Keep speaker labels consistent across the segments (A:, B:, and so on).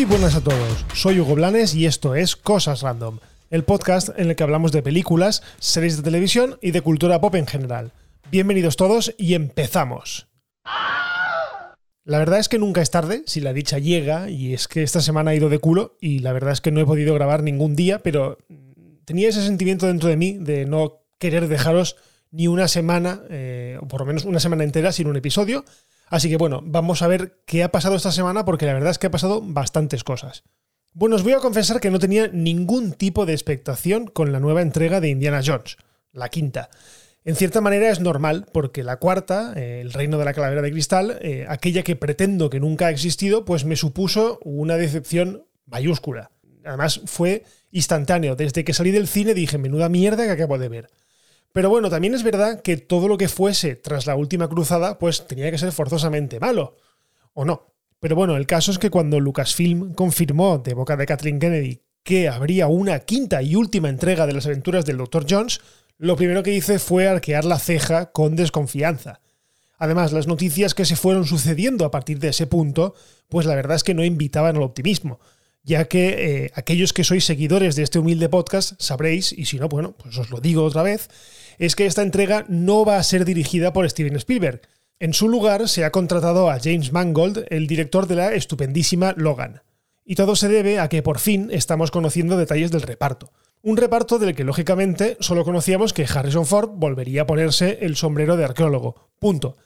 A: Muy buenas a todos, soy Hugo Blanes y esto es Cosas Random, el podcast en el que hablamos de películas, series de televisión y de cultura pop en general. Bienvenidos todos y empezamos. La verdad es que nunca es tarde si la dicha llega y es que esta semana ha ido de culo y la verdad es que no he podido grabar ningún día, pero tenía ese sentimiento dentro de mí de no querer dejaros ni una semana, eh, o por lo menos una semana entera sin un episodio. Así que bueno, vamos a ver qué ha pasado esta semana porque la verdad es que ha pasado bastantes cosas. Bueno, os voy a confesar que no tenía ningún tipo de expectación con la nueva entrega de Indiana Jones, la quinta. En cierta manera es normal, porque la cuarta, eh, El Reino de la Calavera de Cristal, eh, aquella que pretendo que nunca ha existido, pues me supuso una decepción mayúscula. Además, fue instantáneo. Desde que salí del cine dije, menuda mierda que acabo de ver. Pero bueno, también es verdad que todo lo que fuese tras la última cruzada, pues tenía que ser forzosamente malo. ¿O no? Pero bueno, el caso es que cuando Lucasfilm confirmó de boca de Kathleen Kennedy que habría una quinta y última entrega de las aventuras del Dr. Jones, lo primero que hice fue arquear la ceja con desconfianza. Además, las noticias que se fueron sucediendo a partir de ese punto, pues la verdad es que no invitaban al optimismo ya que eh, aquellos que sois seguidores de este humilde podcast sabréis, y si no, bueno, pues os lo digo otra vez, es que esta entrega no va a ser dirigida por Steven Spielberg. En su lugar se ha contratado a James Mangold, el director de la estupendísima Logan. Y todo se debe a que por fin estamos conociendo detalles del reparto. Un reparto del que lógicamente solo conocíamos que Harrison Ford volvería a ponerse el sombrero de arqueólogo. Punto.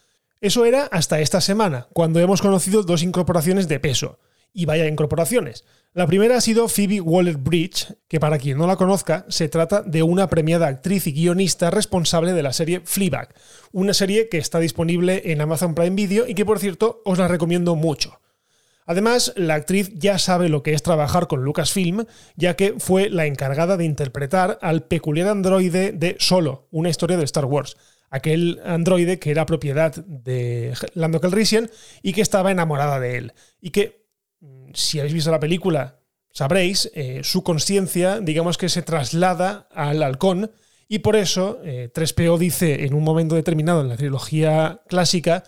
A: Eso era hasta esta semana, cuando hemos conocido dos incorporaciones de peso. Y vaya incorporaciones. La primera ha sido Phoebe Waller-Bridge, que para quien no la conozca, se trata de una premiada actriz y guionista responsable de la serie Fleabag, una serie que está disponible en Amazon Prime Video y que por cierto os la recomiendo mucho. Además, la actriz ya sabe lo que es trabajar con Lucasfilm, ya que fue la encargada de interpretar al peculiar androide de Solo, una historia de Star Wars. Aquel androide que era propiedad de Lando Calrissian y que estaba enamorada de él. Y que si habéis visto la película, sabréis, eh, su conciencia, digamos que se traslada al halcón, y por eso 3PO eh, dice en un momento determinado en la trilogía clásica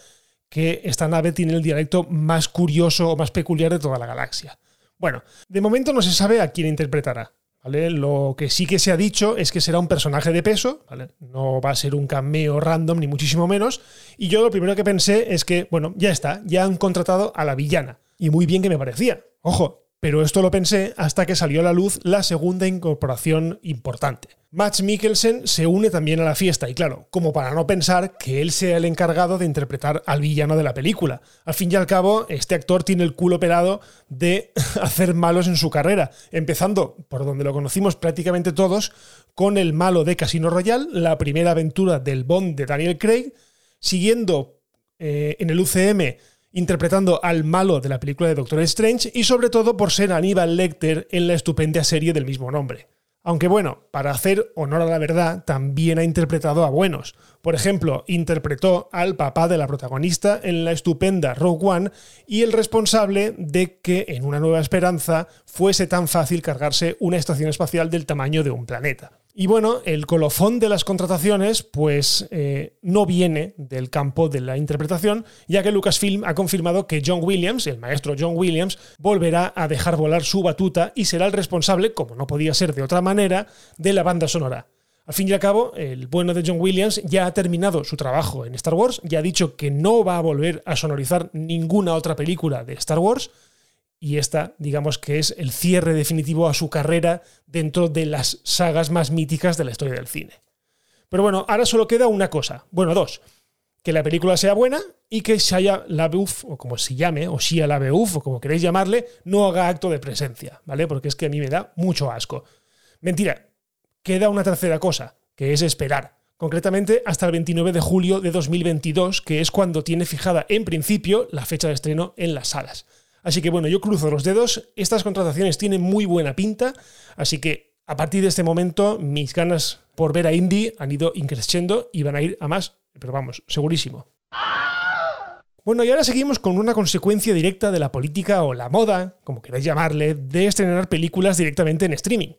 A: que esta nave tiene el dialecto más curioso o más peculiar de toda la galaxia. Bueno, de momento no se sabe a quién interpretará. Lo que sí que se ha dicho es que será un personaje de peso, no va a ser un cameo random ni muchísimo menos. Y yo lo primero que pensé es que, bueno, ya está, ya han contratado a la villana y muy bien que me parecía. Ojo, pero esto lo pensé hasta que salió a la luz la segunda incorporación importante. Max Mikkelsen se une también a la fiesta y claro, como para no pensar que él sea el encargado de interpretar al villano de la película. Al fin y al cabo, este actor tiene el culo operado de hacer malos en su carrera, empezando por donde lo conocimos prácticamente todos, con el malo de Casino Royale, la primera aventura del Bond de Daniel Craig, siguiendo eh, en el UCM interpretando al malo de la película de Doctor Strange y sobre todo por ser Aníbal Lecter en la estupenda serie del mismo nombre. Aunque bueno, para hacer honor a la verdad, también ha interpretado a buenos. Por ejemplo, interpretó al papá de la protagonista en la estupenda Rogue One y el responsable de que en Una Nueva Esperanza fuese tan fácil cargarse una estación espacial del tamaño de un planeta. Y bueno, el colofón de las contrataciones pues eh, no viene del campo de la interpretación, ya que Lucasfilm ha confirmado que John Williams, el maestro John Williams, volverá a dejar volar su batuta y será el responsable, como no podía ser de otra manera, de la banda sonora. Al fin y al cabo, el bueno de John Williams ya ha terminado su trabajo en Star Wars, ya ha dicho que no va a volver a sonorizar ninguna otra película de Star Wars, y esta, digamos que es el cierre definitivo a su carrera dentro de las sagas más míticas de la historia del cine. Pero bueno, ahora solo queda una cosa, bueno, dos, que la película sea buena y que Shia LaBeouf, o como se llame, o Shia LaBeouf, o como queréis llamarle, no haga acto de presencia, ¿vale? Porque es que a mí me da mucho asco. Mentira, queda una tercera cosa, que es esperar. Concretamente hasta el 29 de julio de 2022, que es cuando tiene fijada en principio la fecha de estreno en las salas. Así que bueno, yo cruzo los dedos, estas contrataciones tienen muy buena pinta, así que a partir de este momento mis ganas por ver a Indy han ido increciendo y van a ir a más, pero vamos, segurísimo. Bueno, y ahora seguimos con una consecuencia directa de la política o la moda, como queráis llamarle, de estrenar películas directamente en streaming.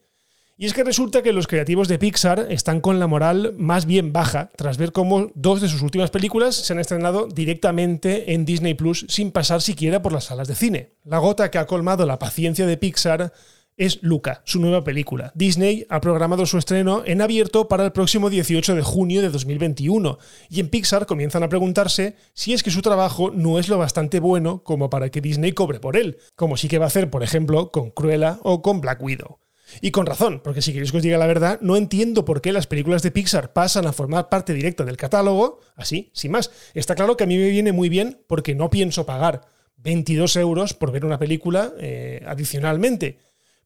A: Y es que resulta que los creativos de Pixar están con la moral más bien baja tras ver cómo dos de sus últimas películas se han estrenado directamente en Disney Plus sin pasar siquiera por las salas de cine. La gota que ha colmado la paciencia de Pixar es Luca, su nueva película. Disney ha programado su estreno en abierto para el próximo 18 de junio de 2021 y en Pixar comienzan a preguntarse si es que su trabajo no es lo bastante bueno como para que Disney cobre por él, como sí que va a hacer, por ejemplo, con Cruella o con Black Widow. Y con razón, porque si queréis que os diga la verdad, no entiendo por qué las películas de Pixar pasan a formar parte directa del catálogo, así, sin más. Está claro que a mí me viene muy bien porque no pienso pagar 22 euros por ver una película eh, adicionalmente.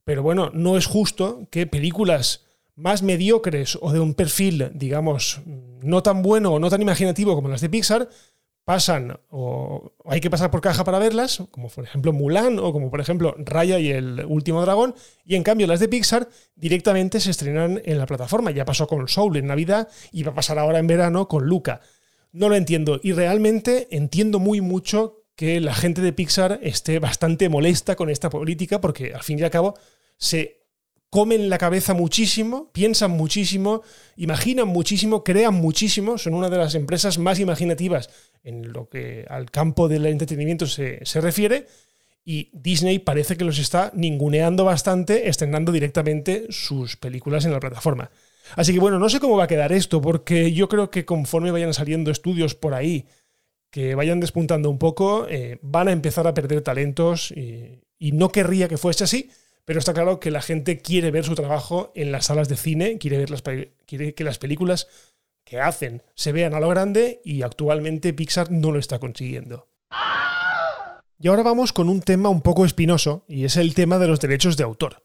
A: Pero bueno, no es justo que películas más mediocres o de un perfil, digamos, no tan bueno o no tan imaginativo como las de Pixar, pasan o hay que pasar por caja para verlas, como por ejemplo Mulan o como por ejemplo Raya y el último dragón, y en cambio las de Pixar directamente se estrenan en la plataforma. Ya pasó con Soul en Navidad y va a pasar ahora en verano con Luca. No lo entiendo y realmente entiendo muy mucho que la gente de Pixar esté bastante molesta con esta política porque al fin y al cabo se comen la cabeza muchísimo, piensan muchísimo, imaginan muchísimo, crean muchísimo, son una de las empresas más imaginativas en lo que al campo del entretenimiento se, refiere, y Disney parece que los está ninguneando bastante, estrenando directamente sus películas en la plataforma. Así que bueno, no sé cómo va a quedar esto, porque yo creo que conforme vayan saliendo estudios por ahí que vayan despuntando un poco, eh, van a empezar a perder talentos y no querría que fuese así, pero está claro que la gente quiere ver su trabajo en las salas de cine, quiere, ver las, que las películas que hacen se vean a lo grande y actualmente Pixar no lo está consiguiendo. Y ahora vamos con un tema un poco espinoso y es el tema de los derechos de autor.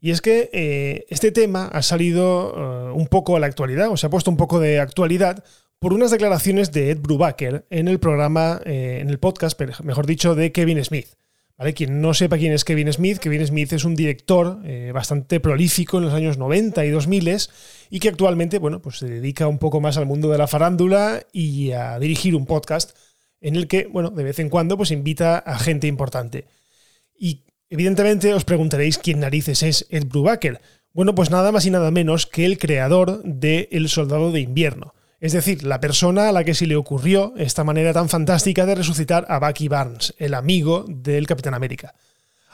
A: Y es que eh, este tema ha salido eh, un poco a la actualidad, o se ha puesto un poco de actualidad por unas declaraciones de Ed Brubaker en el programa, eh, en el podcast, mejor dicho, de Kevin Smith. Quien no sepa quién es Kevin Smith, Kevin Smith es un director eh, bastante prolífico en los años 90 y 2000 y que actualmente bueno, pues se dedica un poco más al mundo de la farándula y a dirigir un podcast en el que bueno, de vez en cuando pues invita a gente importante. Y evidentemente os preguntaréis quién narices es Ed Brubaker. Bueno, pues nada más y nada menos que el creador de El Soldado de Invierno. Es decir, la persona a la que se le ocurrió esta manera tan fantástica de resucitar a Bucky Barnes, el amigo del Capitán América.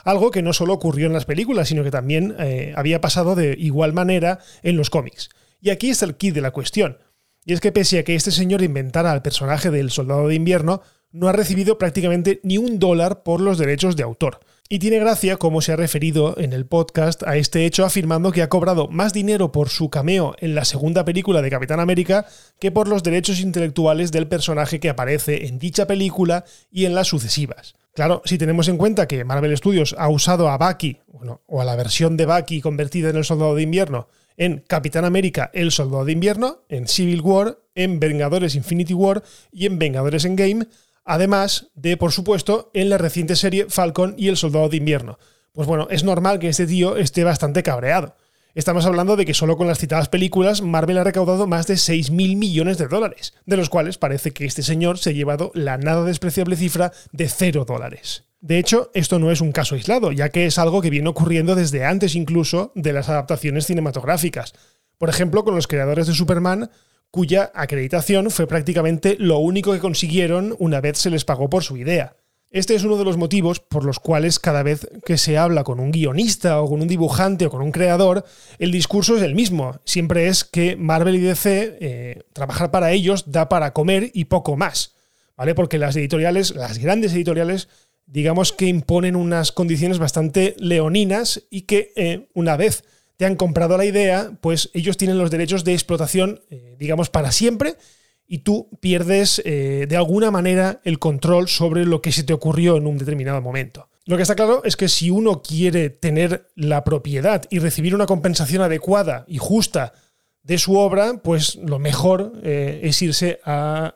A: Algo que no solo ocurrió en las películas, sino que también eh, había pasado de igual manera en los cómics. Y aquí está el kit de la cuestión. Y es que pese a que este señor inventara al personaje del Soldado de Invierno, no ha recibido prácticamente ni un dólar por los derechos de autor. Y tiene gracia cómo se ha referido en el podcast a este hecho afirmando que ha cobrado más dinero por su cameo en la segunda película de Capitán América que por los derechos intelectuales del personaje que aparece en dicha película y en las sucesivas. Claro, si tenemos en cuenta que Marvel Studios ha usado a Bucky, bueno, o a la versión de Bucky convertida en el Soldado de Invierno, en Capitán América, el Soldado de Invierno, en Civil War, en Vengadores Infinity War y en Vengadores Endgame, Además de, por supuesto, en la reciente serie Falcon y el Soldado de Invierno. Pues bueno, es normal que este tío esté bastante cabreado. Estamos hablando de que solo con las citadas películas Marvel ha recaudado más de 6.000 millones de dólares, de los cuales parece que este señor se ha llevado la nada despreciable cifra de 0 dólares. De hecho, esto no es un caso aislado, ya que es algo que viene ocurriendo desde antes incluso de las adaptaciones cinematográficas. Por ejemplo, con los creadores de Superman, cuya acreditación fue prácticamente lo único que consiguieron una vez se les pagó por su idea. Este es uno de los motivos por los cuales cada vez que se habla con un guionista o con un dibujante o con un creador, el discurso es el mismo. Siempre es que Marvel y DC, eh, trabajar para ellos da para comer y poco más. ¿Vale? Porque las editoriales, las grandes editoriales, digamos que imponen unas condiciones bastante leoninas y que eh, una vez te han comprado la idea, pues ellos tienen los derechos de explotación, eh, digamos, para siempre, y tú pierdes eh, de alguna manera el control sobre lo que se te ocurrió en un determinado momento. Lo que está claro es que si uno quiere tener la propiedad y recibir una compensación adecuada y justa de su obra, pues lo mejor eh, es irse a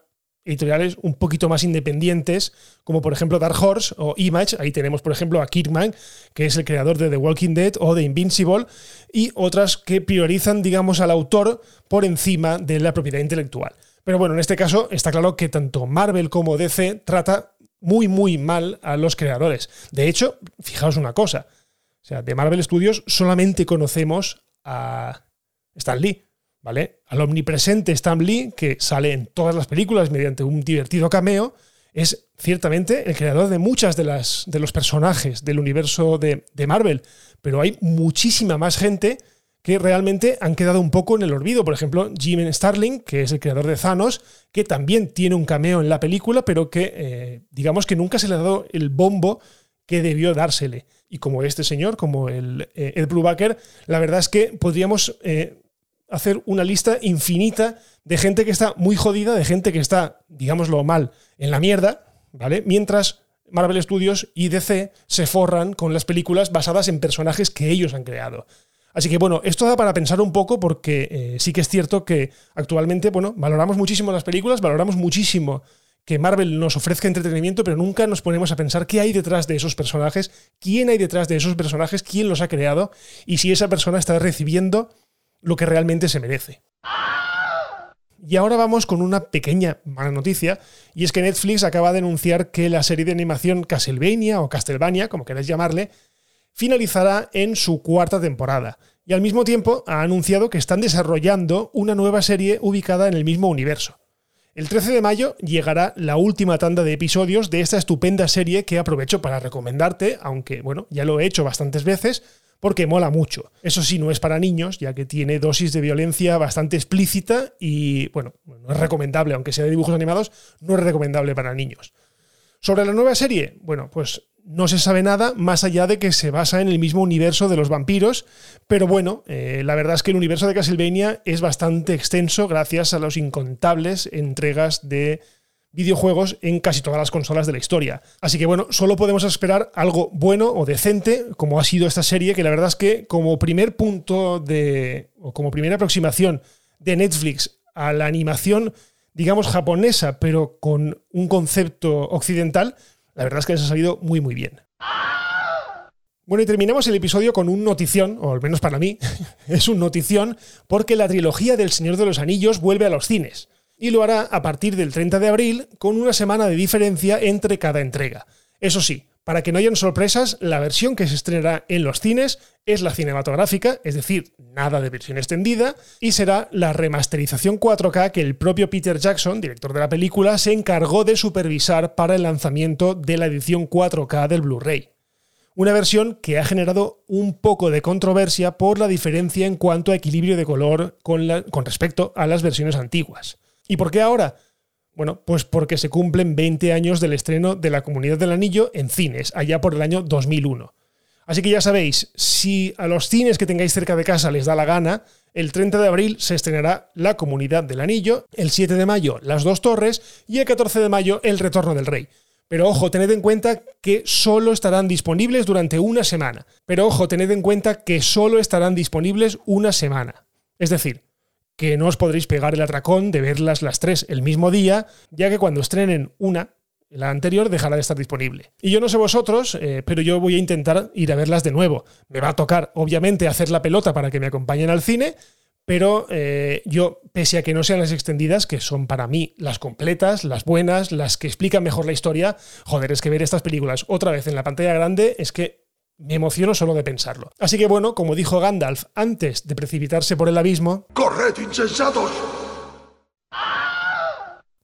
A: editoriales un poquito más independientes, como por ejemplo Dark Horse o Image. Ahí tenemos, por ejemplo, a Kirkman, que es el creador de The Walking Dead o de Invincible, y otras que priorizan, digamos, al autor por encima de la propiedad intelectual. Pero bueno, en este caso está claro que tanto Marvel como DC trata muy, muy mal a los creadores. De hecho, fijaos una cosa. O sea, de Marvel Studios solamente conocemos a Stan Lee, ¿vale? Al omnipresente Stan Lee, que sale en todas las películas mediante un divertido cameo, es ciertamente el creador de muchas de las de los personajes del universo de, de Marvel, pero hay muchísima más gente que realmente han quedado un poco en el olvido. Por ejemplo, Jim Starling, que es el creador de Thanos, que también tiene un cameo en la película, pero que eh, digamos que nunca se le ha dado el bombo que debió dársele. Y como este señor, como el eh, Ed la verdad es que podríamos eh, hacer una lista infinita de gente que está muy jodida, de gente que está, digámoslo mal, en la mierda, ¿vale? Mientras Marvel Studios y DC se forran con las películas basadas en personajes que ellos han creado. Así que bueno, esto da para pensar un poco porque eh, sí que es cierto que actualmente, bueno, valoramos muchísimo las películas, valoramos muchísimo que Marvel nos ofrezca entretenimiento, pero nunca nos ponemos a pensar qué hay detrás de esos personajes, quién hay detrás de esos personajes, quién los ha creado y si esa persona está recibiendo lo que realmente se merece. Y ahora vamos con una pequeña mala noticia, y es que Netflix acaba de anunciar que la serie de animación Castlevania o Castlevania, como queráis llamarle, finalizará en su cuarta temporada. Y al mismo tiempo ha anunciado que están desarrollando una nueva serie ubicada en el mismo universo. El 13 de mayo llegará la última tanda de episodios de esta estupenda serie que aprovecho para recomendarte, aunque bueno, ya lo he hecho bastantes veces, porque mola mucho. Eso sí, no es para niños, ya que tiene dosis de violencia bastante explícita y, bueno, no es recomendable, aunque sea de dibujos animados, no es recomendable para niños. Sobre la nueva serie, bueno, pues no se sabe nada más allá de que se basa en el mismo universo de los vampiros, pero bueno, eh, la verdad es que el universo de Castlevania es bastante extenso gracias a los incontables entregas de videojuegos en casi todas las consolas de la historia. Así que bueno, solo podemos esperar algo bueno o decente, como ha sido esta serie, que la verdad es que como primer punto de, o como primera aproximación de Netflix a la animación, digamos, japonesa, pero con un concepto occidental, la verdad es que les ha salido muy muy bien. Bueno, y terminamos el episodio con un notición, o al menos para mí, es un notición, porque la trilogía del Señor de los Anillos vuelve a los cines y lo hará a partir del 30 de abril con una semana de diferencia entre cada entrega. Eso sí, para que no hayan sorpresas, la versión que se estrenará en los cines es la cinematográfica, es decir, nada de versión extendida, y será la remasterización 4K que el propio Peter Jackson, director de la película, se encargó de supervisar para el lanzamiento de la edición 4K del Blu-ray. Una versión que ha generado un poco de controversia por la diferencia en cuanto a equilibrio de color con, con respecto a las versiones antiguas. ¿Y por qué ahora? Bueno, pues porque se cumplen 20 años del estreno de La Comunidad del Anillo en cines, allá por el año 2001. Así que ya sabéis, si a los cines que tengáis cerca de casa les da la gana, el 30 de abril se estrenará La Comunidad del Anillo, el 7 de mayo Las Dos Torres y el 14 de mayo El Retorno del Rey. Pero ojo, tened en cuenta que solo estarán disponibles durante una semana. Pero ojo, tened en cuenta que solo estarán disponibles una semana. Es decir, que no os podréis pegar el atracón de verlas las tres el mismo día, ya que cuando estrenen una, la anterior dejará de estar disponible. Y yo no sé vosotros, eh, pero yo voy a intentar ir a verlas de nuevo. Me va a tocar, obviamente, hacer la pelota para que me acompañen al cine, pero eh, yo, pese a que no sean las extendidas, que son para mí las completas, las buenas, las que explican mejor la historia, joder, es que ver estas películas otra vez en la pantalla grande es que me emociono solo de pensarlo. Así que bueno, como dijo Gandalf antes de precipitarse por el abismo...
B: ¡Corred, insensatos!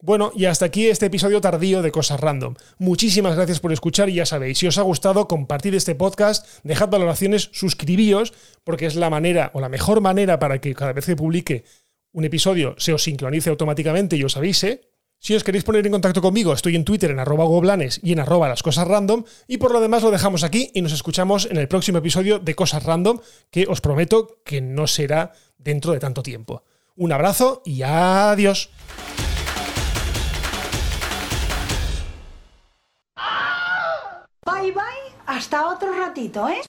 A: Bueno, y hasta aquí este episodio tardío de Cosas Random. Muchísimas gracias por escuchar y ya sabéis, si os ha gustado, compartid este podcast, dejad valoraciones, suscribíos, porque es la manera o la mejor manera para que cada vez que publique un episodio se os sincronice automáticamente y os avise. Si os queréis poner en contacto conmigo, estoy en Twitter en arroba goblanes y en arroba las cosas random. Y por lo demás lo dejamos aquí y nos escuchamos en el próximo episodio de Cosas Random, que os prometo que no será dentro de tanto tiempo. Un abrazo y adiós.
C: Bye bye, hasta otro ratito, ¿eh?